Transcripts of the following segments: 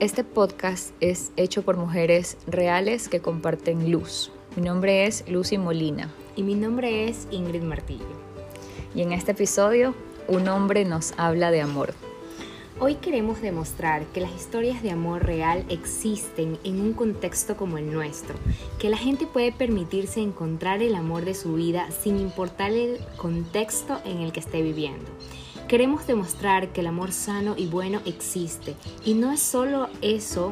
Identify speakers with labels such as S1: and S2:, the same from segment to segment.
S1: Este podcast es hecho por mujeres reales que comparten luz. Mi nombre es Lucy Molina.
S2: Y mi nombre es Ingrid Martillo.
S1: Y en este episodio, un hombre nos habla de amor.
S2: Hoy queremos demostrar que las historias de amor real existen en un contexto como el nuestro, que la gente puede permitirse encontrar el amor de su vida sin importar el contexto en el que esté viviendo. Queremos demostrar que el amor sano y bueno existe y no es solo eso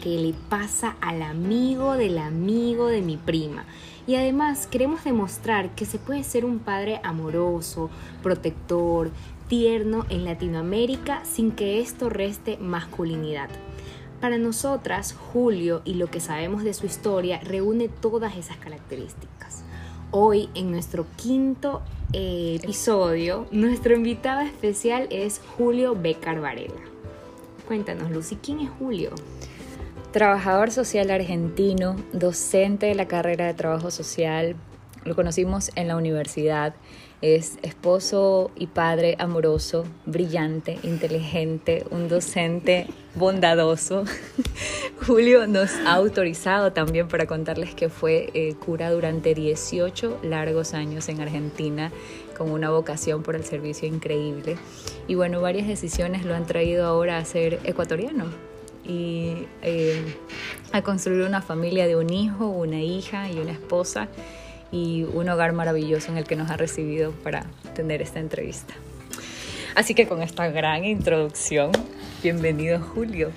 S2: que le pasa al amigo del amigo de mi prima. Y además queremos demostrar que se puede ser un padre amoroso, protector, tierno en Latinoamérica sin que esto reste masculinidad. Para nosotras, Julio y lo que sabemos de su historia reúne todas esas características. Hoy, en nuestro quinto eh, episodio, nuestro invitado especial es Julio Becar Varela. Cuéntanos, Lucy, ¿quién es Julio?
S1: Trabajador social argentino, docente de la carrera de trabajo social. Lo conocimos en la universidad es esposo y padre amoroso, brillante, inteligente, un docente bondadoso. Julio nos ha autorizado también para contarles que fue eh, cura durante 18 largos años en Argentina con una vocación por el servicio increíble. Y bueno, varias decisiones lo han traído ahora a ser ecuatoriano y eh, a construir una familia de un hijo, una hija y una esposa y un hogar maravilloso en el que nos ha recibido para tener esta entrevista. Así que con esta gran introducción, bienvenido Julio.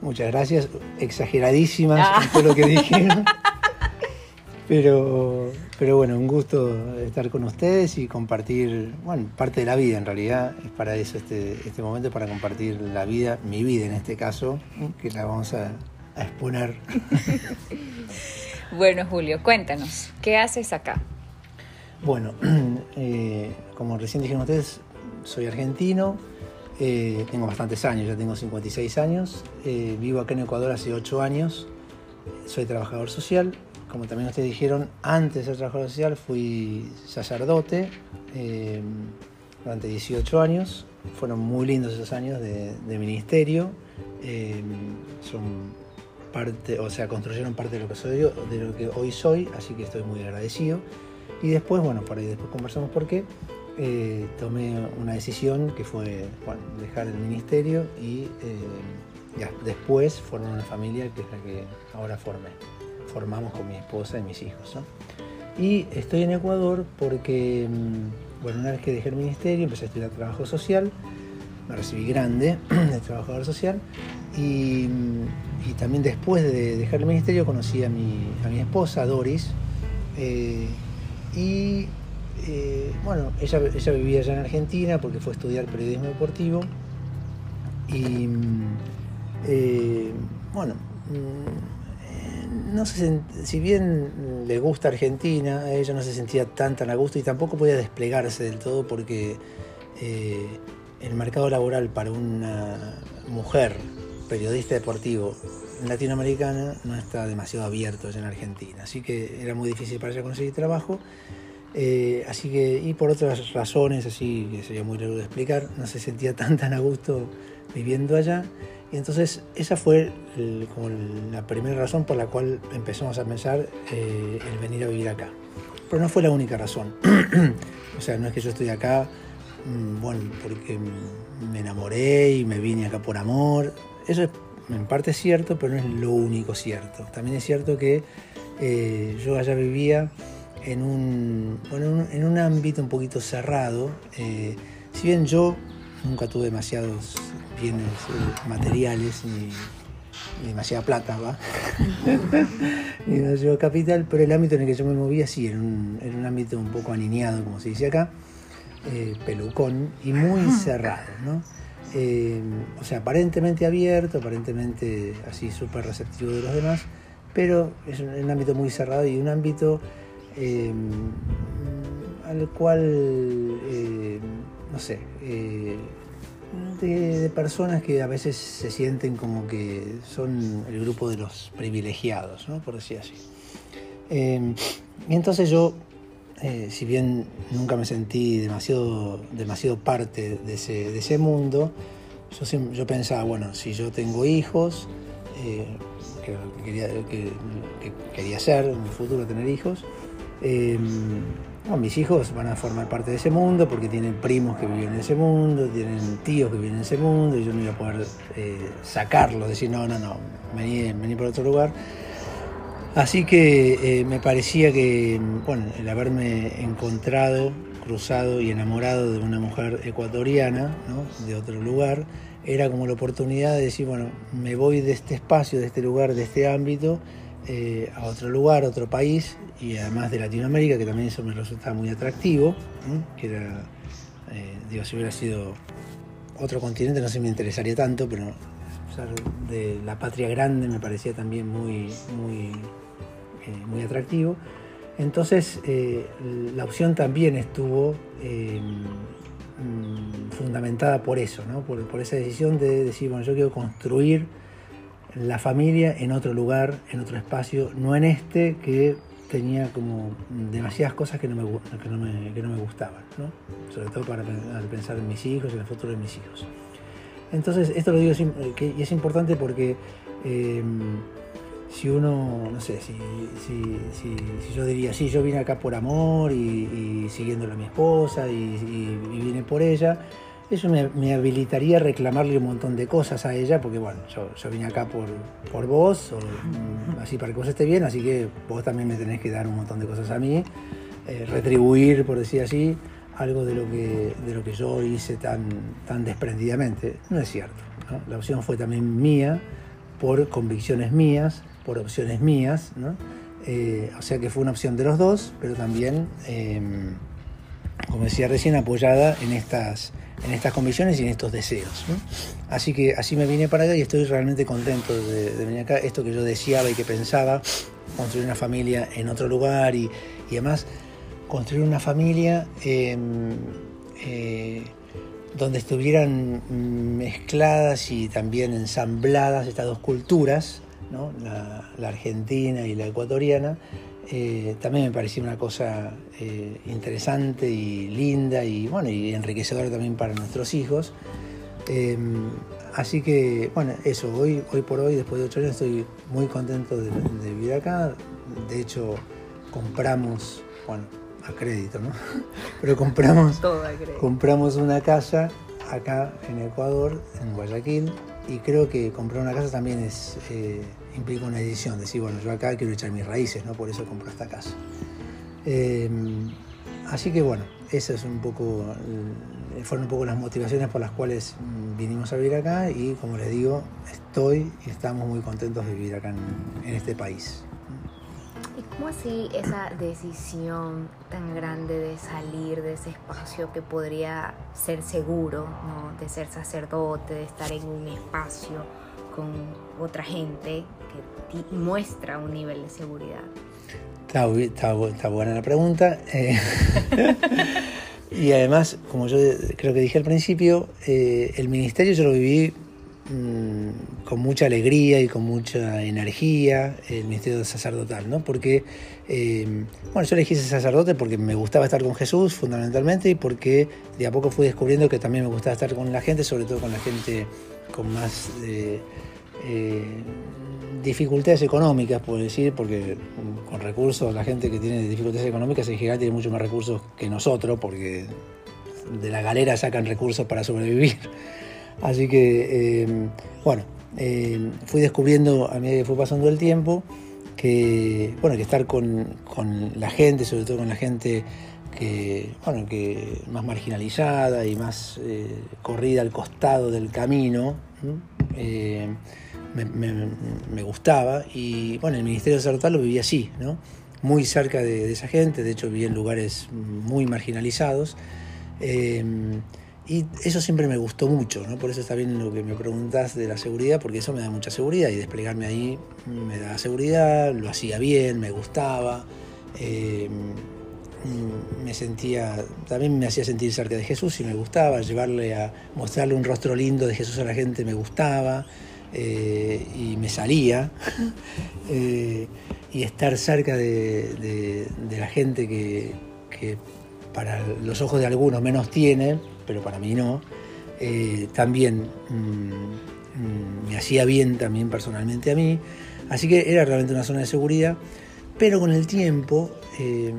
S3: Muchas gracias, exageradísimas ah. todo lo que dijeron. Pero, pero bueno, un gusto estar con ustedes y compartir, bueno, parte de la vida en realidad, es para eso este, este momento, para compartir la vida, mi vida en este caso, que la vamos a, a exponer.
S1: Bueno, Julio, cuéntanos, ¿qué haces acá?
S3: Bueno, eh, como recién dijeron ustedes, soy argentino, eh, tengo bastantes años, ya tengo 56 años, eh, vivo acá en Ecuador hace 8 años, soy trabajador social, como también ustedes dijeron, antes de ser trabajador social fui sacerdote durante 18 años, fueron muy lindos esos años de, de ministerio, son o sea, construyeron parte de lo que soy yo, de lo que hoy soy, así que estoy muy agradecido. Y después, bueno, por ahí después conversamos por qué, eh, tomé una decisión que fue dejar el ministerio y eh, ya, después formar una familia que es la que ahora formé. Formamos con mi esposa y mis hijos. Y estoy en Ecuador porque, mm, bueno, una vez que dejé el ministerio, empecé a estudiar trabajo social, me recibí grande de trabajador social y, también después de dejar el ministerio conocí a mi, a mi esposa, Doris, eh, y eh, bueno, ella, ella, vivía allá en Argentina porque fue a estudiar periodismo deportivo. Y eh, bueno, mm, no se, si bien le gusta Argentina, ella no se sentía tan tan a gusto y tampoco podía desplegarse del todo porque el mercado laboral para una mujer periodista deportivo latinoamericana no está demasiado abierto en Argentina, así que era muy difícil para ella conseguir trabajo. Eh, así que, y por otras razones, así que sería muy largo de explicar, no se sentía tan tan a gusto viviendo allá. Y entonces esa fue como la primera razón por la cual empezamos a pensar eh, el venir a vivir acá. Pero no fue la única razón. o sea, no es que yo estoy acá, mm, bueno, porque me enamoré y me vine acá por amor. Eso es en parte cierto, pero no es lo único cierto. También es cierto que eh, yo allá vivía en un, en un, ámbito un poquito cerrado. Eh, si bien yo nunca tuve demasiados bienes eh, materiales ni, demasiada plata, ¿va? ni demasiado capital, pero el ámbito en el que yo me movía sí, era un, un ámbito un poco aniñado, como se dice acá, pelucón y muy cerrado, ¿no? Eh, o sea, aparentemente abierto, aparentemente así súper receptivo de los demás, pero es un, ámbito muy cerrado y un ámbito eh, al cual, eh, no sé, de, personas que a veces se sienten como que son el grupo de los privilegiados, ¿no? por decir así. y entonces yo eh, si bien nunca me sentí demasiado, demasiado parte de ese, mundo, yo, pensaba, bueno, si yo tengo hijos, eh, que, quería, que, quería hacer en el futuro, tener hijos, eh, mis hijos van a formar parte de ese mundo porque tienen primos que viven en ese mundo, tienen tíos que viven en ese mundo y yo no iba a poder eh, sacarlo, decir, no, no, no, vení, vení por otro lugar. Así que eh, me parecía que, bueno, el haberme encontrado, cruzado y enamorado de una mujer ecuatoriana, ¿no? de otro lugar, era como la oportunidad de decir, bueno, me voy de este espacio, de este lugar, de este ámbito, eh, a otro lugar, a otro país, y además de Latinoamérica, que también eso me resultaba muy atractivo, que era, eh, digo, si hubiera sido otro continente no sé si me interesaría tanto, pero de la patria grande me parecía también muy, muy, eh, muy atractivo. Entonces la opción también estuvo mm, fundamentada por eso, ¿no? por, por esa decisión de decir, bueno, yo quiero construir la familia en otro lugar, en otro espacio, no en este que tenía como demasiadas cosas que no me, que no me, que no me gustaban, ¿no? sobre todo para pensar en mis hijos en el futuro de mis hijos. Entonces, esto lo digo y es importante porque si uno, no sé, si, yo diría, sí, yo vine acá por amor y, siguiéndole a mi esposa y, y vine por ella, eso me, habilitaría a reclamarle un montón de cosas a ella, porque bueno, yo, vine acá por, por vos, mm, así para que vos estés bien, así que vos también me tenés que dar un montón de cosas a mí, eh, retribuir, por decir así, algo de lo que, de lo que yo hice tan, tan desprendidamente. No es cierto. La opción fue también mía, por convicciones mías, por opciones mías, eh, o sea que fue una opción de los dos, pero también, em, como decía recién, apoyada en estas en estas convicciones y en estos deseos. Así que así me vine para acá y estoy realmente contento de, venir acá. Esto que yo deseaba y que pensaba, construir una familia en otro lugar y, además construir una familia em, eh, donde estuvieran mezcladas y también ensambladas estas dos culturas, la argentina y la ecuatoriana, eh, también me parecía una cosa eh, interesante y linda y bueno y enriquecedora también para nuestros hijos. Em, así que bueno, eso, hoy, hoy por hoy, después de ocho años, estoy muy contento de, vivir acá. De hecho, compramos, bueno, a crédito, ¿no? Pero compramos, compramos una casa acá en Ecuador, en Guayaquil, y creo que comprar una casa también es eh, implica una decisión, decir, bueno, yo acá quiero echar mis raíces, ¿no? Por eso compro esta casa. Em, así que bueno, esas un poco, eh, fueron un poco las motivaciones por las cuales vinimos a vivir acá y como les digo, estoy y estamos muy contentos de vivir acá en, este país.
S2: ¿Y cómo así esa decisión tan grande de salir de ese espacio que podría ser seguro, ¿no? de ser sacerdote, de estar en un espacio con otra gente que muestra un nivel de seguridad?
S3: Está, buena la pregunta. Eh, y además, como yo creo que dije al principio, eh, el ministerio yo lo viví con mucha alegría y con mucha energía, el ministerio sacerdotal, ¿no? Porque, eh, bueno, yo elegí ese sacerdote porque me gustaba estar con Jesús fundamentalmente y porque de a poco fui descubriendo que también me gustaba estar con la gente, sobre todo con la gente con más eh, dificultades económicas, puedo decir, porque con recursos, la gente que tiene dificultades económicas en general tiene mucho más recursos que nosotros, porque de la galera sacan recursos para sobrevivir. Así que, eh, bueno, eh, fui descubriendo a medida que fue pasando el tiempo que, bueno, que estar con, la gente, sobre todo con la gente que, bueno, que más marginalizada y más corrida al costado del camino, me, gustaba y bueno, el Ministerio Sacerdotal lo vivía así, ¿no? muy cerca de, esa gente, de hecho vivía en lugares muy marginalizados. Eh, y eso siempre me gustó mucho, ¿no? por eso está bien lo que me preguntas de la seguridad, porque eso me da mucha seguridad y desplegarme ahí me da seguridad, lo hacía bien, me gustaba, eh, me sentía, también me hacía sentir cerca de Jesús y me gustaba, llevarle a mostrarle un rostro lindo de Jesús a la gente me gustaba. Eh, y me salía. Eh, y estar cerca de, la gente que, para los ojos de algunos menos tiene, pero para mí no, eh, también mm, mm, me hacía bien también personalmente a mí. Así que era realmente una zona de seguridad. Pero con el tiempo eh,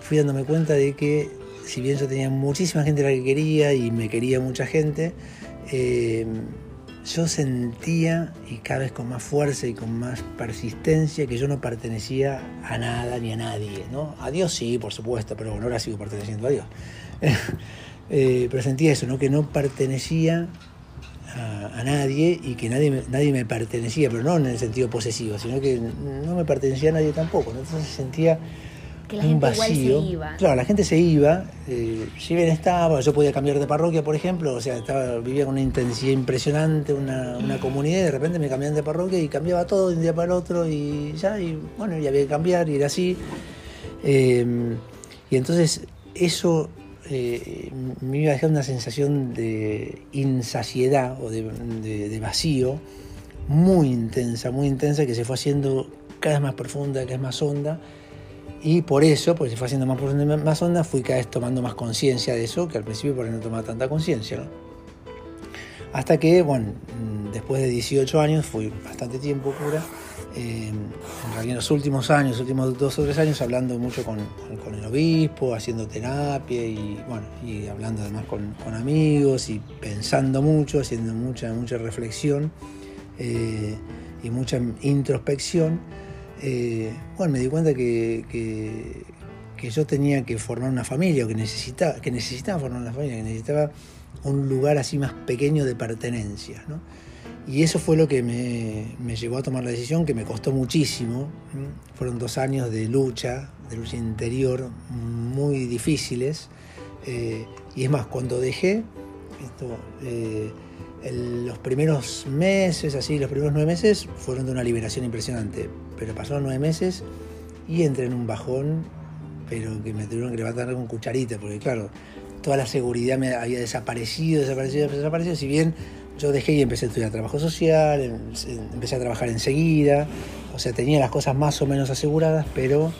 S3: fui dándome cuenta de que si bien yo tenía muchísima gente a la que quería y me quería mucha gente, eh, yo sentía, y cada vez con más fuerza y con más persistencia, que yo no pertenecía a nada ni a nadie. ¿no? A Dios sí, por supuesto, pero bueno, ahora sigo perteneciendo a Dios. Eh, pero sentía eso, ¿no? que no pertenecía a, nadie y que nadie, nadie me pertenecía, pero no en el sentido posesivo, sino que no me pertenecía a nadie tampoco. Entonces sentía
S2: que la gente igual se iba.
S3: Claro, la gente se iba, eh, si bien estaba, yo podía cambiar de parroquia, por ejemplo, o sea, estaba, vivía con una intensidad impresionante, una, una comunidad, y de repente me cambiaban de parroquia y cambiaba todo de un día para el otro, y ya, y bueno, y había que cambiar, y era así. Eh, y entonces eso eh, me iba a dejar una sensación de insaciedad o de, vacío muy intensa, muy intensa, que se fue haciendo cada vez más profunda, cada vez más honda y por eso, porque se fue haciendo más profunda más onda, fui cada vez tomando más conciencia de eso, que al principio por ahí no tomaba tanta conciencia. Hasta que, bueno, después de 18 años, fui bastante tiempo cura, en los últimos años, últimos dos o tres años, hablando mucho con, el obispo, haciendo terapia y, bueno, y hablando además con, con amigos y pensando mucho, haciendo mucha, mucha reflexión eh, y mucha introspección. Eh, bueno, me di cuenta que, que, yo tenía que formar una familia, o que necesitaba, que necesitaba formar una familia, que necesitaba un lugar así más pequeño de pertenencia. ¿no? Y eso fue lo que me, me, llevó a tomar la decisión, que me costó muchísimo. Fueron dos años de lucha, de lucha interior, muy difíciles. Eh, y es más, cuando dejé, esto, eh, los primeros meses, así, los primeros nueve meses, fueron de una liberación impresionante pero pasaron nueve meses y entré en un bajón, pero que me tuvieron que levantar con cucharita, porque claro, toda la seguridad me había desaparecido, desaparecido, desaparecido, si bien yo dejé y empecé a estudiar trabajo social, em, empecé a trabajar enseguida, o sea, tenía las cosas más o menos aseguradas, pero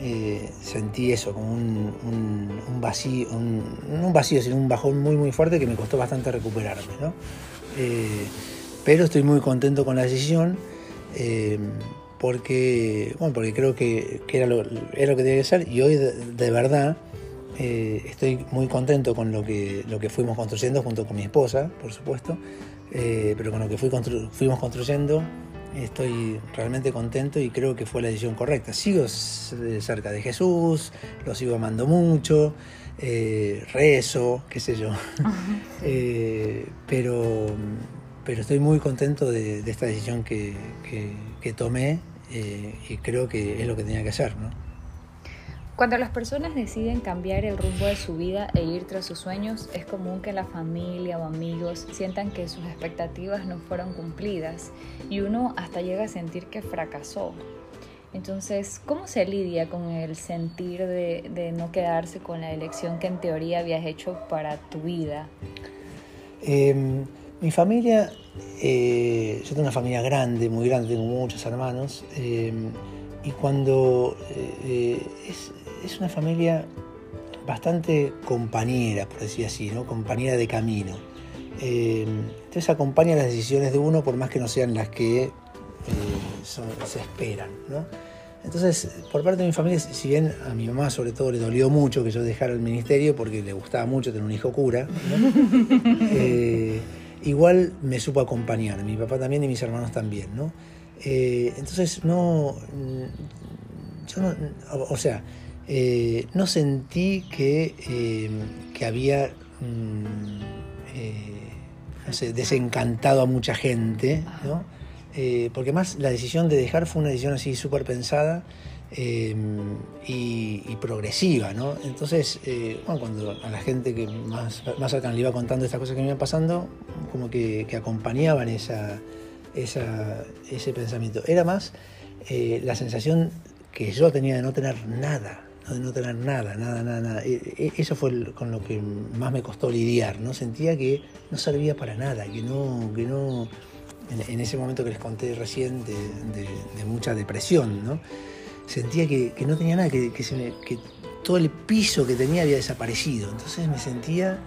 S3: eh, sentí eso, como un, vacío, un, no un vacío, sino un bajón muy muy fuerte que me costó bastante recuperarme, ¿no? Eh, pero estoy muy contento con la decisión. Eh, porque, bueno, porque creo que, era, lo, era, lo, que tenía que ser y hoy de, verdad eh, estoy muy contento con lo que, lo que fuimos construyendo junto con mi esposa, por supuesto, eh, pero con lo que fui fuimos construyendo estoy realmente contento y creo que fue la decisión correcta. Sigo cerca de Jesús, lo sigo amando mucho, eh, rezo, qué sé yo, pero pero estoy muy contento de, esta decisión que, tomé eh, y creo que es lo que tenía que hacer. ¿no?
S1: Cuando las personas deciden cambiar el rumbo de su vida e ir tras sus sueños, es común que la familia o amigos sientan que sus expectativas no fueron cumplidas y uno hasta llega a sentir que fracasó. Entonces, ¿cómo se lidia con el sentir de, de no quedarse con la elección que en teoría habías hecho para tu vida?
S3: Eh, mi familia, eh, yo tengo una familia grande, muy grande, tengo muchos hermanos, eh, y cuando eh, es, una familia bastante compañera, por decir así, ¿no? compañera de camino. entonces acompaña las decisiones de uno por más que no sean las que se esperan. ¿no? Entonces, por parte de mi familia, si bien a mi mamá sobre todo le dolió mucho que yo dejara el ministerio porque le gustaba mucho tener un hijo cura, igual me supo acompañar, mi papá también y mis hermanos también, ¿no? Eh, entonces no, yo no, o sea, eh, no sentí que, eh, que había, mm, sé, desencantado a mucha gente, ¿no? porque más la decisión de dejar fue una decisión así súper pensada y, progresiva, ¿no? Entonces, eh, bueno, cuando a la gente que más, más cercana le iba contando estas cosas que me iban pasando, como que, acompañaban esa, ese pensamiento. Era más eh, la sensación que yo tenía de no tener nada, de no tener nada, nada, nada, nada. E, e, eso fue con lo que más me costó lidiar, ¿no? Sentía que no servía para nada, que no, que no en, ese momento que les conté recién de, de mucha depresión, ¿no? sentía que, no tenía nada, que, todo el piso que tenía había desaparecido. Entonces me sentía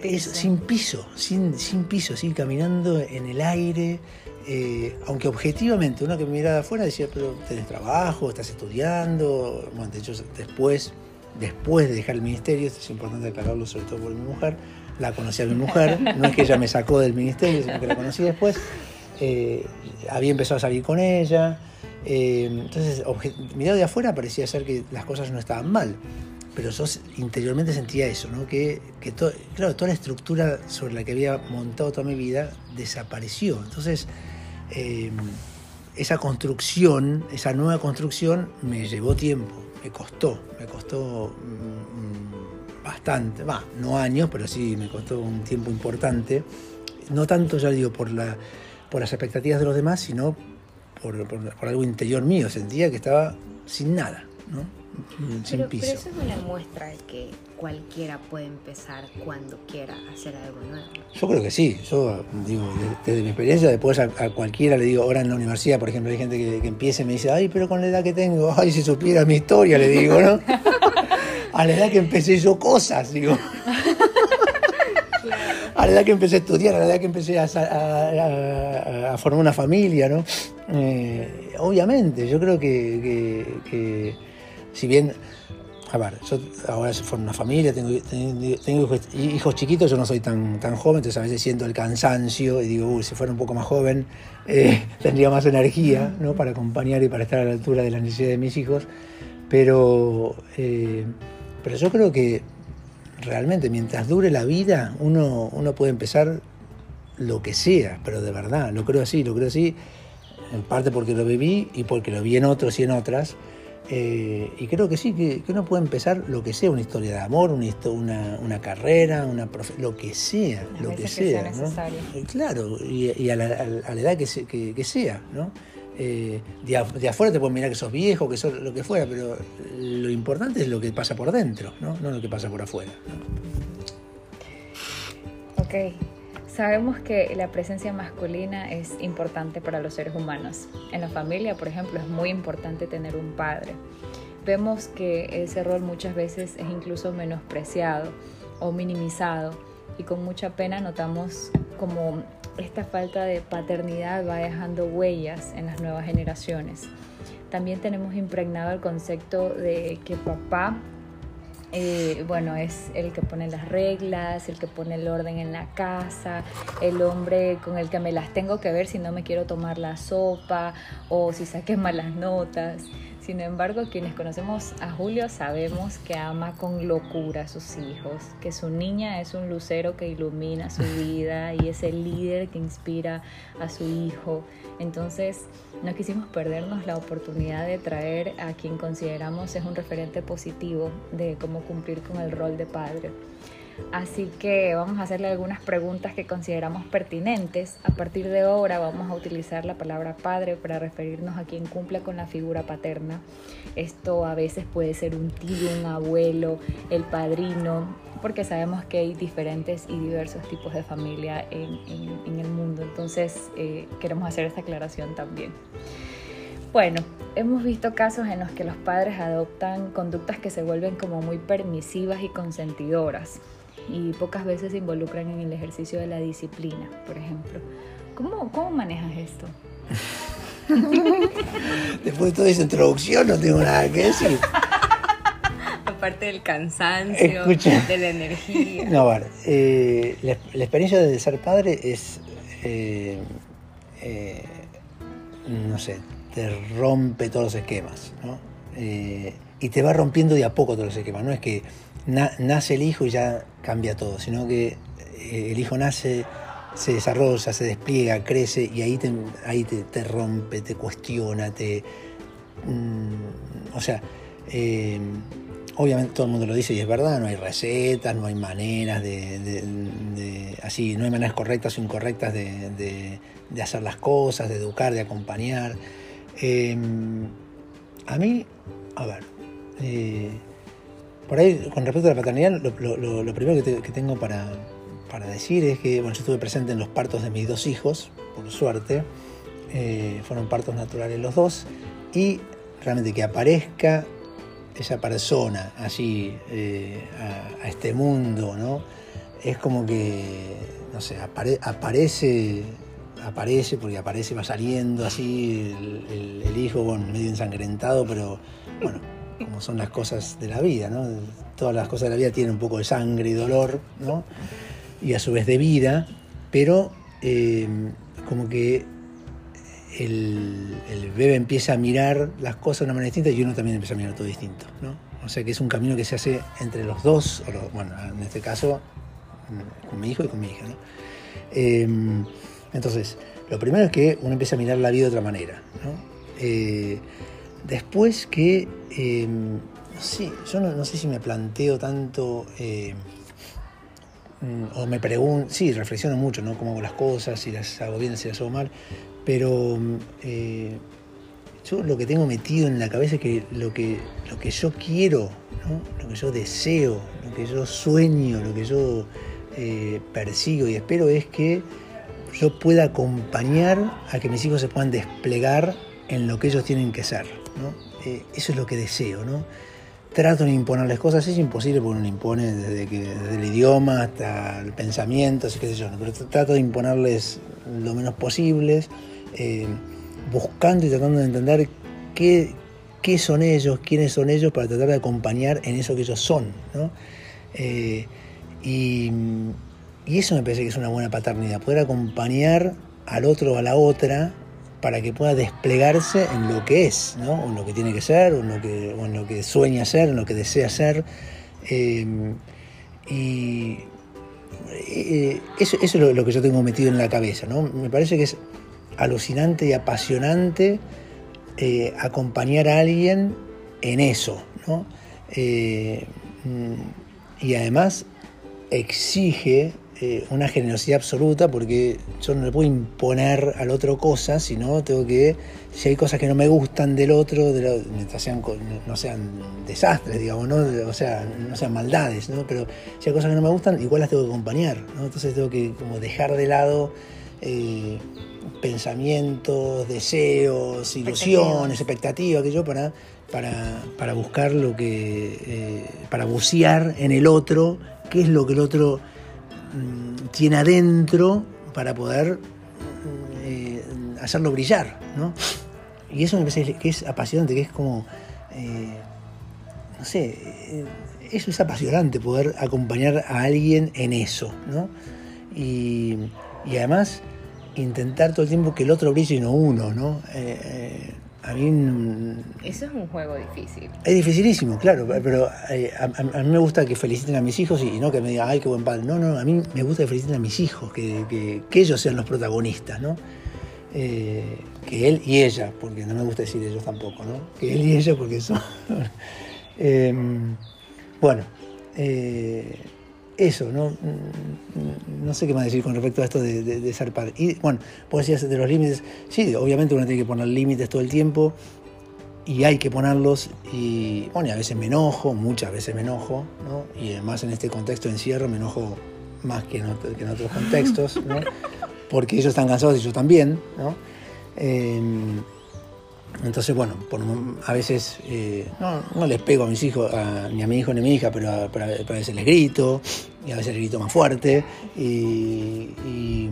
S1: piso.
S3: sin piso, sin, sin piso, caminando en el aire. Eh, aunque objetivamente uno que me miraba de afuera decía, pero tenés trabajo, estás estudiando. Bueno, de hecho, después, después de dejar el ministerio, esto es importante aclararlo sobre todo por mi mujer, la conocí a mi mujer, no es que ella me sacó del ministerio, sino que la conocí después. Eh, había empezado a salir con ella. Eh, entonces, mirado de afuera parecía ser que las cosas no estaban mal pero yo interiormente sentía eso, ¿no? que, claro, toda la estructura sobre la que había montado toda mi vida desapareció. Entonces, em, esa construcción, esa nueva construcción me llevó tiempo, me costó, me costó mm, bastante, va, no años, pero sí me costó un tiempo importante. No tanto, ya digo, por, la, las expectativas de los demás, sino por, por algo interior mío. Sentía que estaba sin nada, ¿no?
S2: Mm, pero, eso es una muestra de que cualquiera puede empezar cuando quiera hacer algo nuevo.
S3: Yo creo que sí. Yo digo, desde mi experiencia, después a, cualquiera le digo, ahora en la universidad, por ejemplo, hay gente que, que empieza y me dice, ay, pero con la edad que tengo, ay, si supiera mi historia, le digo, ¿no? a la edad que empecé yo cosas, digo. A la edad que empecé a estudiar, a la edad que empecé a, a, formar una familia, ¿no? Eh, obviamente, yo creo que si bien, a ver, yo ahora formo una familia, tengo, hijos, chiquitos, yo no soy tan, tan joven, entonces a veces siento el cansancio y digo, uy, si fuera un poco más joven, eh, tendría más energía ¿no? para acompañar y para estar a la altura de las necesidades de mis hijos. Pero, eh, pero yo creo que realmente mientras dure la vida, uno, uno puede empezar lo que sea, pero de verdad, lo creo así, lo creo así, en parte porque lo viví y porque lo vi en otros y en otras. Eh, y creo que sí, que, uno puede empezar lo que sea, una historia de amor, una, una, carrera, una lo que sea, lo que sea. Eh, claro, y, a, la, edad que, que, sea, ¿no? Eh, de, afuera te pueden mirar que sos viejo, que sos lo que fuera, pero lo importante es lo que pasa por dentro, no, no lo que pasa por afuera.
S1: Ok. Sabemos que la presencia masculina es importante para los seres humanos. En la familia, por ejemplo, es muy importante tener un padre. Vemos que ese rol muchas veces es incluso menospreciado o minimizado y con mucha pena notamos como esta falta de paternidad va dejando huellas en las nuevas generaciones. También tenemos impregnado el concepto de que papá eh, bueno, es el que pone las reglas, el que pone el orden en la casa, el hombre con el que me las tengo que ver si no me quiero tomar la sopa o si saqué malas notas. Sin embargo, quienes conocemos a Julio sabemos que ama con locura a sus hijos, que su niña es un lucero que ilumina su vida y es el líder que inspira a su hijo. Entonces, no quisimos perdernos la oportunidad de traer a quien consideramos es un referente positivo de cómo cumplir con el rol de padre. Así que vamos a hacerle algunas preguntas que consideramos pertinentes. A partir de ahora vamos a utilizar la palabra padre para referirnos a quien cumple con la figura paterna. Esto a veces puede ser un tío, un abuelo, el padrino, porque sabemos que hay diferentes y diversos tipos de familia en, el mundo. Entonces eh, queremos hacer esta aclaración también. Bueno, hemos visto casos en los que los padres adoptan conductas que se vuelven como muy permisivas y consentidoras y pocas veces se involucran en el ejercicio de la disciplina, por ejemplo. ¿Cómo, cómo manejas esto?
S3: Después de toda esa introducción no tengo nada que decir.
S2: Aparte del cansancio, de la energía.
S3: No, a ver, eh, la, experiencia de ser padre es, eh, eh, no sé, te rompe todos los esquemas, ¿no? y te va rompiendo de a poco todos los esquemas, no es que nace el hijo y ya cambia todo, sino que eh, el hijo nace, se desarrolla, se despliega, crece y ahí te, ahí te, rompe, te cuestiona, te... Mm, o sea, eh, obviamente todo el mundo lo dice y es verdad, no hay recetas, no hay maneras de, así, no hay maneras correctas o incorrectas de, hacer las cosas, de educar, de acompañar. Eh, a mí, a ver, por ahí, con respecto a la paternidad, lo, primero que, tengo para, decir es que bueno, yo estuve presente en los partos de mis dos hijos, por suerte. Eh, fueron partos naturales los dos. Y realmente que aparezca esa persona allí eh, a, este mundo, ¿no? es como que, no sé, aparece, aparece, porque aparece, va saliendo así el, hijo, bueno, medio ensangrentado, pero bueno, como son las cosas de la vida, ¿no? Todas las cosas de la vida tienen un poco de sangre y dolor, ¿no? Y a su vez de vida, pero eh, como que el, bebé empieza a mirar las cosas de una manera distinta y uno también empieza a mirar todo distinto, ¿no? O sea que es un camino que se hace entre los dos, bueno, en este caso con mi hijo y con mi hija, ¿no? Em, entonces, lo primero es que uno empieza a mirar la vida de otra manera, ¿no? Eh, después que, em, sí, yo no, sé si me planteo tanto em, o me pregunto, sí, reflexiono mucho, ¿no? Cómo hago las cosas, si las hago bien, si las hago mal, pero eh, yo lo que tengo metido en la cabeza es que lo que, lo que yo quiero, lo que yo deseo, lo que yo sueño, lo que yo eh, persigo y espero es que yo pueda acompañar a que mis hijos se puedan desplegar en lo que ellos tienen que ser. Eh, eso es lo que deseo. ¿no? Trato de imponerles cosas, es imposible porque uno impone desde, el idioma hasta el pensamiento, así que pero trato de imponerles lo menos posible eh, buscando y tratando de entender qué, son ellos, quiénes son ellos, para tratar de acompañar en eso que ellos son. Eh, y, eso me parece que es una buena paternidad, poder acompañar al otro o a la otra para que pueda desplegarse en lo que es, ¿no? en lo que tiene que ser, o en lo que, sueña ser, en lo que desea ser. Eh, y eso, es lo, que yo tengo metido en la cabeza. ¿no? Me parece que es alucinante y apasionante eh, acompañar a alguien en eso, ¿no? Eh, y además exige eh, una generosidad absoluta porque yo no le puedo imponer al otro cosas, sino tengo que, si hay cosas que no me gustan del otro, mientras sean, no sean desastres, digamos, ¿no? o sea, no sean maldades, ¿no? pero si hay cosas que no me gustan, igual las tengo que acompañar, ¿no? entonces tengo que como dejar de lado pensamientos, deseos, ilusiones, expectativas, que yo para, para, buscar lo que, eh, para bucear en el otro, qué es lo que el otro tiene adentro para poder mm, eh, hacerlo brillar, ¿no? Y eso me parece que es apasionante, que es como, eh, no sé, eso es apasionante, poder acompañar a alguien en eso, ¿no? Y, además intentar todo el tiempo que el otro brille y no uno, ¿no? Eh, eh, a mí...
S2: Eso es un juego difícil.
S3: Es dificilísimo, claro, pero eh, a, mí me gusta que feliciten a mis hijos y, no que me digan, ay, qué buen padre. No, no, a mí me gusta que feliciten a mis hijos, que, ellos sean los protagonistas, ¿no? que él y ella, porque no me gusta decir ellos tampoco, ¿no? Que él y ella porque son... bueno, eso, ¿no? Mm, no sé qué más decir con respecto a esto de, ser padre. Y bueno, pues decías de los límites, sí, obviamente uno tiene que poner límites todo el tiempo y hay que ponerlos y bueno, a veces me enojo, muchas veces me enojo, ¿no? Y además en este contexto de encierro me enojo más que en, otros contextos, ¿no? Porque ellos están cansados y yo también, ¿no? Em, entonces, bueno, a veces eh, no, les pego a mis hijos, ni a mi hijo ni a mi hija, pero a, veces les grito, y a veces les grito más fuerte. Y,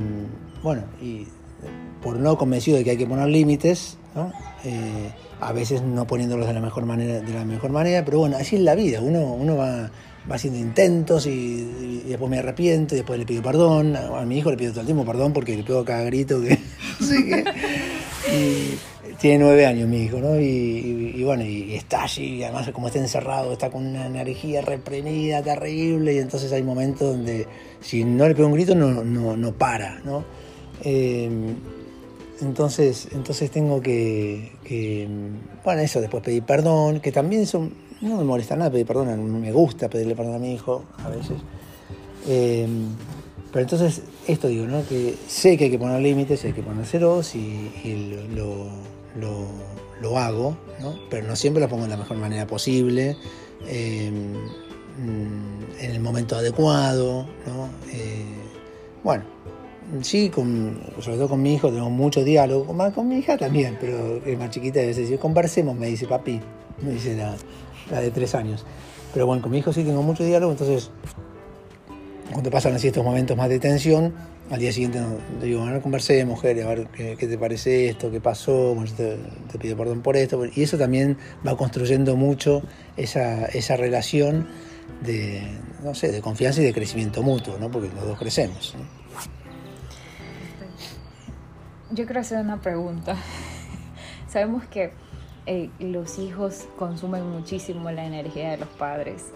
S3: bueno, y por no convencido de que hay que poner límites, eh, a veces no poniéndolos de la mejor manera, de la mejor manera, pero bueno, así es la vida, uno, uno va, haciendo intentos y, después me arrepiento y después le pido perdón. A, mi hijo le pido todo el tiempo perdón porque le pego cada grito que. y, tiene nueve años mi hijo, ¿no? Y, bueno, y, está allí, y además como está encerrado, está con una energía reprimida, terrible, y entonces hay momentos donde si no le pego un grito no, no, para, ¿no? Em, entonces, entonces tengo que, bueno, eso, después pedir perdón, que también eso no me molesta nada pedir perdón, me gusta pedirle perdón a mi hijo a veces. Em, pero entonces, esto digo, ¿no? Que sé que hay que poner límites, hay que ponérselos y, y lo, hago, pero no siempre lo pongo de la mejor manera posible, mm, en el momento adecuado. Eh, bueno, sí, sobre todo con mi hijo tengo mucho diálogo, más con mi hija también, pero es más chiquita, a veces conversemos, me dice papi, me dice la, de tres años. Pero bueno, con mi hijo sí tengo mucho diálogo, entonces cuando pasan así estos momentos más de tensión, al día siguiente digo, bueno, conversé, mujer, a ver qué, te parece esto, qué pasó, te, pido perdón por esto. Y eso también va construyendo mucho esa, esa relación de, no sé, de confianza y de crecimiento mutuo, ¿no? porque los dos crecemos.
S1: Yo quiero hacer una pregunta. Sabemos que eh, los hijos consumen muchísimo la energía de los padres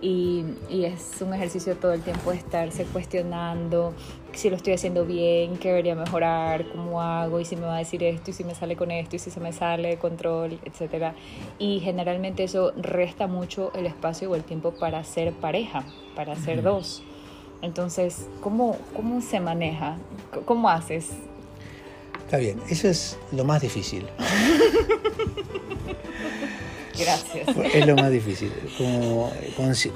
S1: y, es un ejercicio todo el tiempo de estarse cuestionando si lo estoy haciendo bien, qué debería mejorar, cómo hago y si me va a decir esto y si me sale con esto y si se me sale de control, etc. Y generalmente eso resta mucho el espacio o el tiempo para ser pareja, para ser dos. Entonces, ¿cómo, ¿cómo se maneja? ¿Cómo haces?
S3: Está bien, eso es lo más difícil.
S1: Gracias.
S3: Es lo más difícil. Como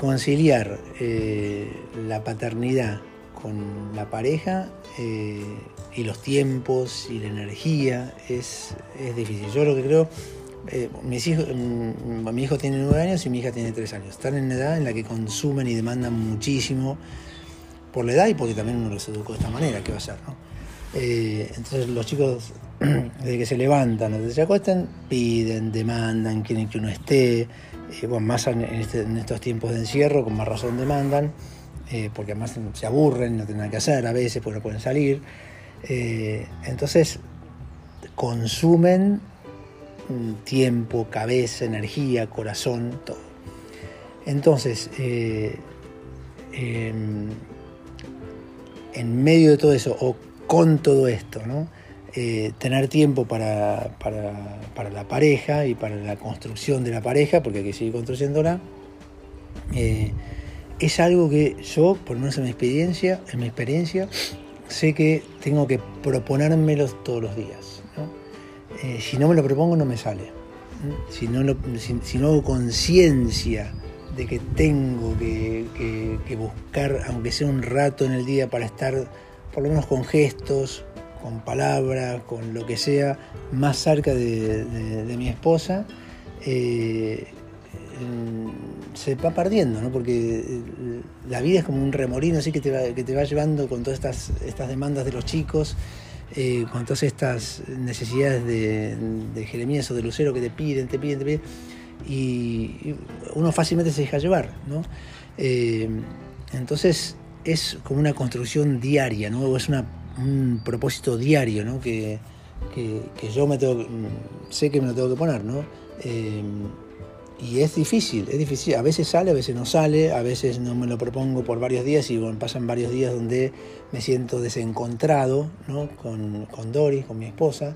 S3: conciliar eh, la paternidad con la pareja eh, y los tiempos y la energía es, difícil. Yo lo que creo, eh, mis hijos, mm, mi hijo tiene nueve años y mi hija tiene tres años. Están en una edad en la que consumen y demandan muchísimo por la edad y porque también uno los educó de esta manera, ¿qué va a hacer? No? entonces los chicos desde que se levantan, desde que se acuestan, piden, demandan, quieren que uno esté. Eh, bueno, más este, en, estos tiempos de encierro, con más razón demandan, eh, porque además se aburren, no tienen que hacer a veces, porque no pueden salir. Eh, entonces, consumen mm, tiempo, cabeza, energía, corazón, todo. Entonces, em, en medio de todo eso, o con todo esto, ¿no? Eh, tener tiempo para, la pareja y para la construcción de la pareja, porque hay que seguir construyéndola, eh, es algo que yo, por lo menos en mi experiencia, en mi experiencia, sé que tengo que proponérmelo todos los días. Eh, si no me lo propongo no me sale. Si no, si, no hago conciencia de que tengo que buscar, aunque sea un rato en el día, para estar por lo menos con gestos, con palabras, con lo que sea, más cerca de, mi esposa, eh, se va perdiendo, ¿no? porque eh, la vida es como un remolino así que te va, que llevando con todas estas, demandas de los chicos, eh, con todas estas necesidades de, Jeremías o de Lucero que te piden, te piden, te piden, y, uno fácilmente se deja llevar. ¿no? entonces es como una construcción diaria, ¿no? es una un propósito diario, ¿no? Que, yo me tengo, sé que me lo tengo que poner, ¿no? Eh, y es difícil, es difícil. A veces sale, a veces no sale, a veces no me lo propongo por varios días y pasan varios días donde me siento desencontrado ¿no? con, con Doris, con mi esposa.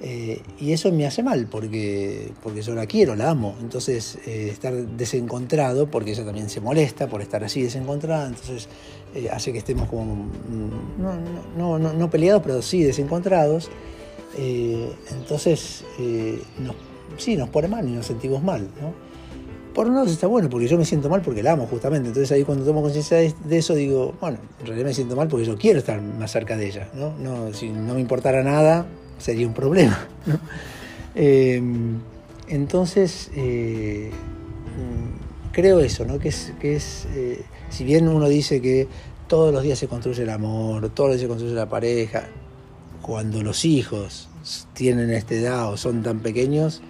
S3: Eh, y eso me hace mal porque, porque yo la quiero, la amo. Entonces, eh, estar desencontrado, porque ella también se molesta por estar así desencontrada, entonces eh, hace que estemos como, mm, no, no, no, peleados, pero sí desencontrados. entonces, sí, nos pone mal y nos sentimos mal. ¿no? Por un lado está bueno, porque yo me siento mal porque la amo justamente. Entonces ahí cuando tomo conciencia de, eso digo, bueno, en realidad me siento mal porque yo quiero estar más cerca de ella. ¿no? No, si no me importara nada, sería un problema. Eh, entonces, eh, mm, creo eso, ¿no? que es, que es eh, si bien uno dice que todos los días se construye el amor, todos los días se construye la pareja, cuando los hijos tienen esta edad o son tan pequeños,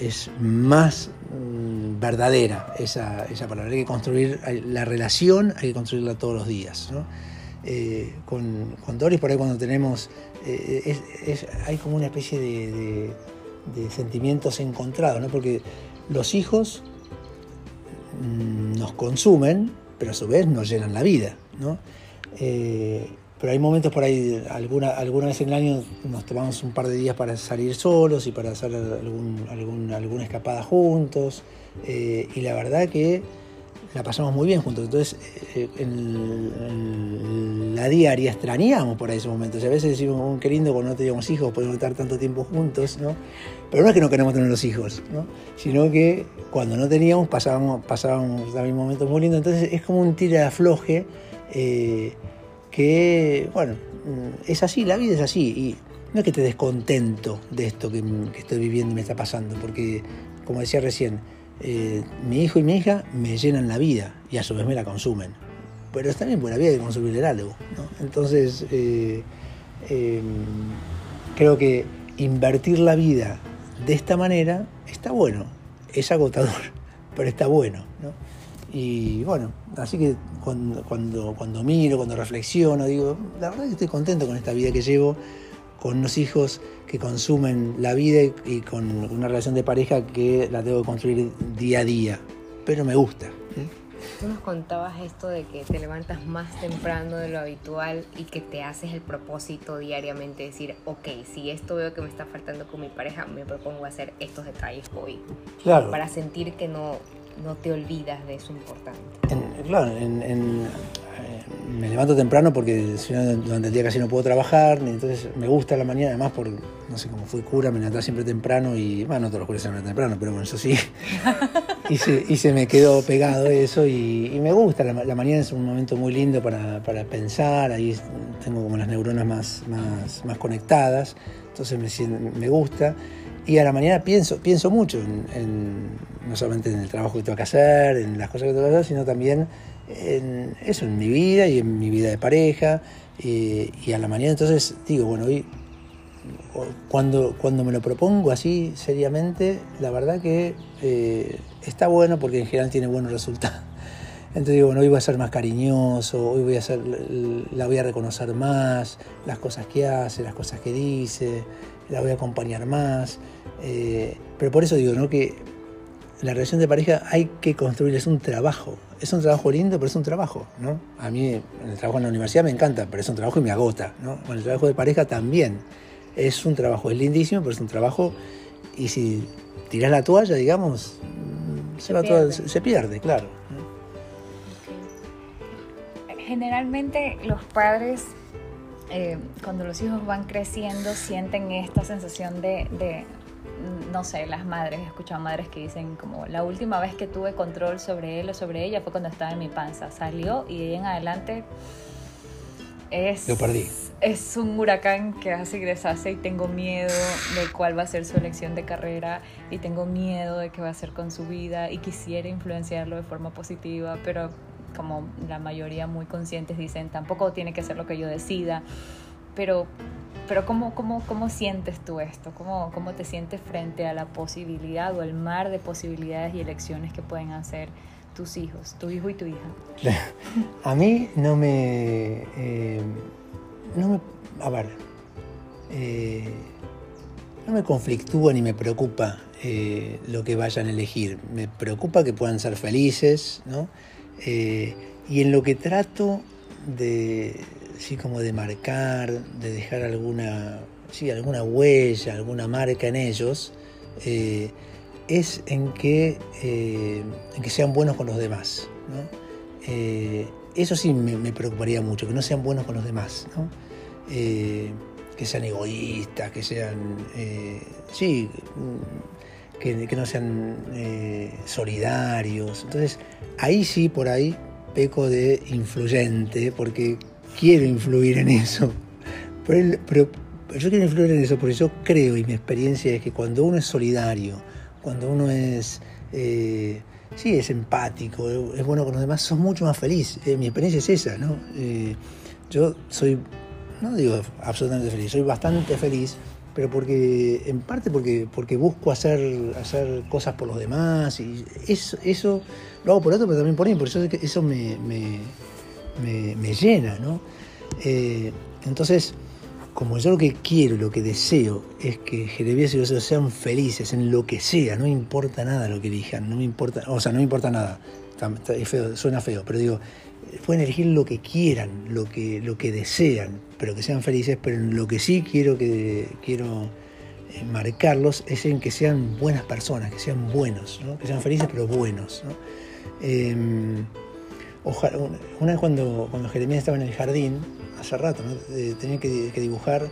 S3: es más mm, verdadera esa, esa palabra. Hay que construir la relación, hay que construirla todos los días. ¿no? con, con Doris, por ahí cuando tenemos eh, hay como una especie de, sentimientos encontrados, ¿no? porque los hijos mm, nos consumen, pero a su vez nos llenan la vida. ¿no? Eh, pero hay momentos por ahí, alguna, alguna vez en el año nos tomamos un par de días para salir solos y para hacer algún, alguna escapada juntos. Eh, y la verdad que la pasamos muy bien juntos. Entonces, eh, en, la diaria extrañamos por ahí esos momentos. Y a veces decimos, oh, qué lindo cuando no teníamos hijos, podemos estar tanto tiempo juntos, ¿no? Pero no es que no queremos tener los hijos, ¿no? Sino que cuando no teníamos pasábamos, pasábamos también momentos muy lindos. Entonces es como un tira de afloje eh, que, bueno, mm, es así, la vida es así. Y no es que te descontento de esto que, estoy viviendo y me está pasando, porque, como decía recién, eh, mi hijo y mi hija me llenan la vida y a su vez me la consumen. pero está bien, buena vida hay que consumir el algo. ¿no? Entonces, eh, em, creo que invertir la vida de esta manera está bueno, es agotador, pero está bueno. ¿no? Y bueno, así que cuando, cuando, cuando miro, cuando reflexiono, digo, la verdad que estoy contento con esta vida que llevo, con unos hijos que consumen la vida y con una relación de pareja que la tengo que construir día a día, pero me gusta.
S2: Tú nos contabas esto de que te levantas más temprano de lo habitual y que te haces el propósito diariamente, decir, ok, si esto veo que me está faltando con mi pareja, me propongo hacer estos detalles hoy.
S3: Claro.
S2: Para sentir que no, no te olvidas de eso importante.
S3: claro, en, eh, me levanto temprano porque durante el día casi no puedo trabajar, entonces me gusta la mañana, además por, no sé, como fui cura, me levantaba siempre temprano y, bueno, no todos los curas se levantan temprano, pero bueno, eso sí, y, se, y se me quedó pegado eso y, me gusta, la, mañana es un momento muy lindo para, para, pensar, ahí tengo como las neuronas más, más, más conectadas, entonces me, me gusta. Y a la mañana pienso, pienso mucho, en, no solamente en el trabajo que tengo que hacer, en las cosas que tengo que hacer, sino también en eso, en mi vida y en mi vida de pareja. Y, a la mañana entonces digo, bueno, hoy, cuando, cuando me lo propongo así seriamente, la verdad que eh, está bueno porque en general tiene buenos resultados. Entonces digo, bueno, hoy voy a ser más cariñoso, hoy voy a ser, la voy a reconocer más, las cosas que hace, las cosas que dice, la voy a acompañar más. Eh, pero por eso digo, ¿no? Que la relación de pareja hay que construir, es un trabajo. Es un trabajo lindo, pero es un trabajo, ¿no? A mí el trabajo en la universidad me encanta, pero es un trabajo y me agota, ¿no? Bueno, el trabajo de pareja también es un trabajo, es lindísimo, pero es un trabajo y si tiras la toalla, digamos, se, va pierde. Todo, se pierde, claro.
S1: Generalmente los padres eh, cuando los hijos van creciendo sienten esta sensación de, no sé, las madres, he escuchado madres que dicen como la última vez que tuve control sobre él o sobre ella fue cuando estaba en mi panza, salió y de ahí en adelante es...
S3: Lo perdí.
S1: Es un huracán que hace y deshace y tengo miedo de cuál va a ser su elección de carrera y tengo miedo de qué va a hacer con su vida y quisiera influenciarlo de forma positiva, pero como la mayoría muy conscientes dicen, tampoco tiene que ser lo que yo decida, pero, pero ¿cómo, cómo, cómo sientes tú esto? ¿Cómo, ¿Cómo te sientes frente a la posibilidad o el mar de posibilidades y elecciones que pueden hacer tus hijos, tu hijo y tu hija?
S3: A mí no me... Eh, no me a ver, eh, no me conflictúa ni me preocupa eh, lo que vayan a elegir. Me preocupa que puedan ser felices, ¿no? Y en lo que trato de, sí, como de marcar, de dejar alguna, sí, alguna huella, alguna marca en ellos, eh, es en que, eh, en que sean buenos con los demás. eso sí me, preocuparía mucho, que no sean buenos con los demás. que sean egoístas, que sean, sí, que, no sean eh, solidarios. Entonces, ahí sí, por ahí, peco de influyente, porque quiero influir en eso. Pero, yo quiero influir en eso porque yo creo y mi experiencia es que cuando uno es solidario, cuando uno es, eh, sí, es empático, es bueno con los demás, sos mucho más feliz. Eh, mi experiencia es esa, ¿no? yo soy, no digo absolutamente feliz, soy bastante feliz pero porque en parte porque, porque busco hacer, hacer cosas por los demás y eso, eso lo hago por otro, pero también por mí, por eso eso me, llena, ¿no? Eh, entonces, como yo lo que quiero, lo que deseo es que Jeremías y los sean felices en lo que sea, no importa nada lo que elijan, no me importa, o sea, no me importa nada, suena feo, pero digo, pueden elegir lo que quieran, lo que, lo que desean, pero que sean felices, pero en lo que sí quiero, que, quiero eh, marcarlos es en que sean buenas personas, que sean buenos, que sean felices pero buenos. Em, una vez cuando, cuando Jeremías estaba en el jardín, hace rato, eh, tenía que, dibujar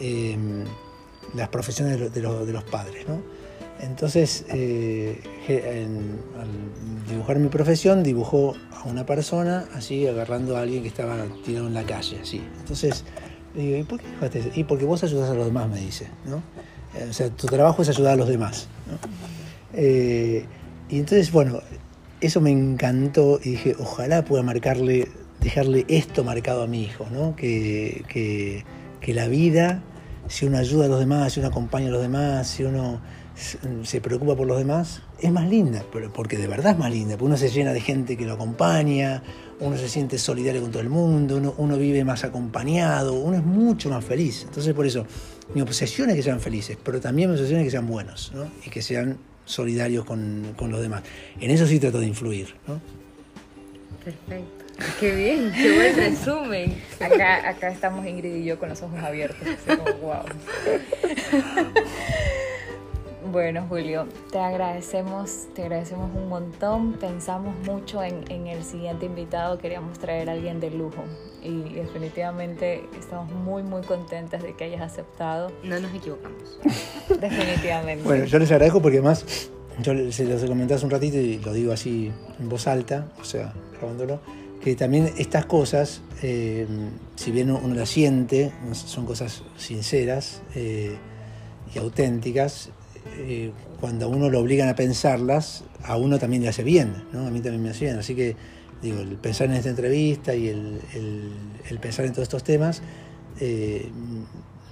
S3: em, las profesiones de, de los padres. ¿no? Entonces, eh, al dibujar mi profesión, dibujó a una persona así, agarrando a alguien que estaba tirado en la calle, así. Entonces, le digo, ¿y por qué dibujaste eso? Y porque vos ayudás a los demás, me dice, ¿no? Eh, o sea, tu trabajo es ayudar a los demás, eh, y entonces, bueno, eso me encantó y dije, ojalá pueda marcarle dejarle esto marcado a mi hijo, ¿no? Que, que, la vida, si uno ayuda a los demás, si uno acompaña a los demás, si uno se preocupa por los demás, es más linda, porque de verdad es más linda, porque uno se llena de gente que lo acompaña, uno se siente solidario con todo el mundo, uno, vive más acompañado, uno es mucho más feliz. Entonces por eso, mi obsesión es que sean felices, pero también mi obsesión es que sean buenos ¿no? y que sean solidarios con, los demás. En eso sí trato de influir. ¿no?
S2: Perfecto. Qué bien, qué buen resumen.
S1: Acá, acá estamos Ingrid y yo con los ojos abiertos, así como wow. Bueno, Julio, te agradecemos, te agradecemos un montón. Pensamos mucho en, el siguiente invitado, queríamos traer a alguien de lujo y definitivamente estamos muy, muy contentas de que hayas aceptado.
S2: No nos equivocamos.
S1: definitivamente.
S3: Bueno, yo les agradezco porque además, yo se los comenté hace un ratito y lo digo así en voz alta, o sea, grabándolo, que también estas cosas, eh, si bien uno las siente, son cosas sinceras eh, y auténticas, eh, cuando a uno lo obligan a pensarlas, a uno también le hace bien, ¿no? A mí también me hace bien. Así que, digo, el pensar en esta entrevista y el, pensar en todos estos temas eh,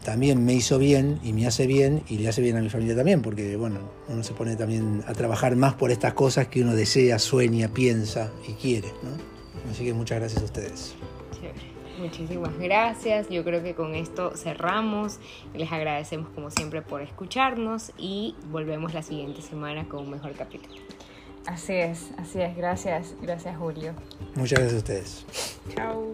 S3: también me hizo bien y me hace bien y le hace bien a mi familia también, porque, bueno, uno se pone también a trabajar más por estas cosas que uno desea, sueña, piensa y quiere, ¿no? Así que muchas gracias a ustedes.
S2: Muchísimas gracias. Yo creo que con esto cerramos. Les agradecemos como siempre por escucharnos y volvemos la siguiente semana con un mejor capítulo.
S1: Así es, así es. Gracias, gracias Julio.
S3: Muchas gracias a ustedes.
S2: Chao.